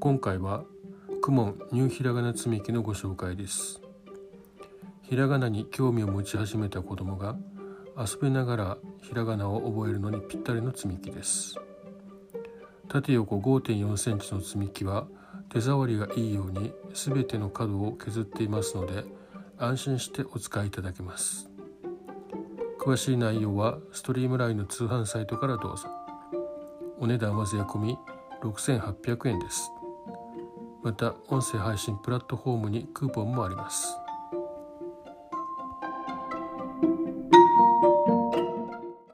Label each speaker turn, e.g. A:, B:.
A: 今回はクモンニューひらがな積み木のご紹介です。ひらがなに興味を持ち始めた子供が遊びながらひらがなを覚えるのにぴったりの積み木です。縦横5.4センチの積み木は手触りがいいように全ての角を削っていますので安心してお使いいただけます。詳しい内容はストリームラインの通販サイトからどうぞ。お値段は税込み6800円です。また音声配信プラットフォームにクーポンもあります。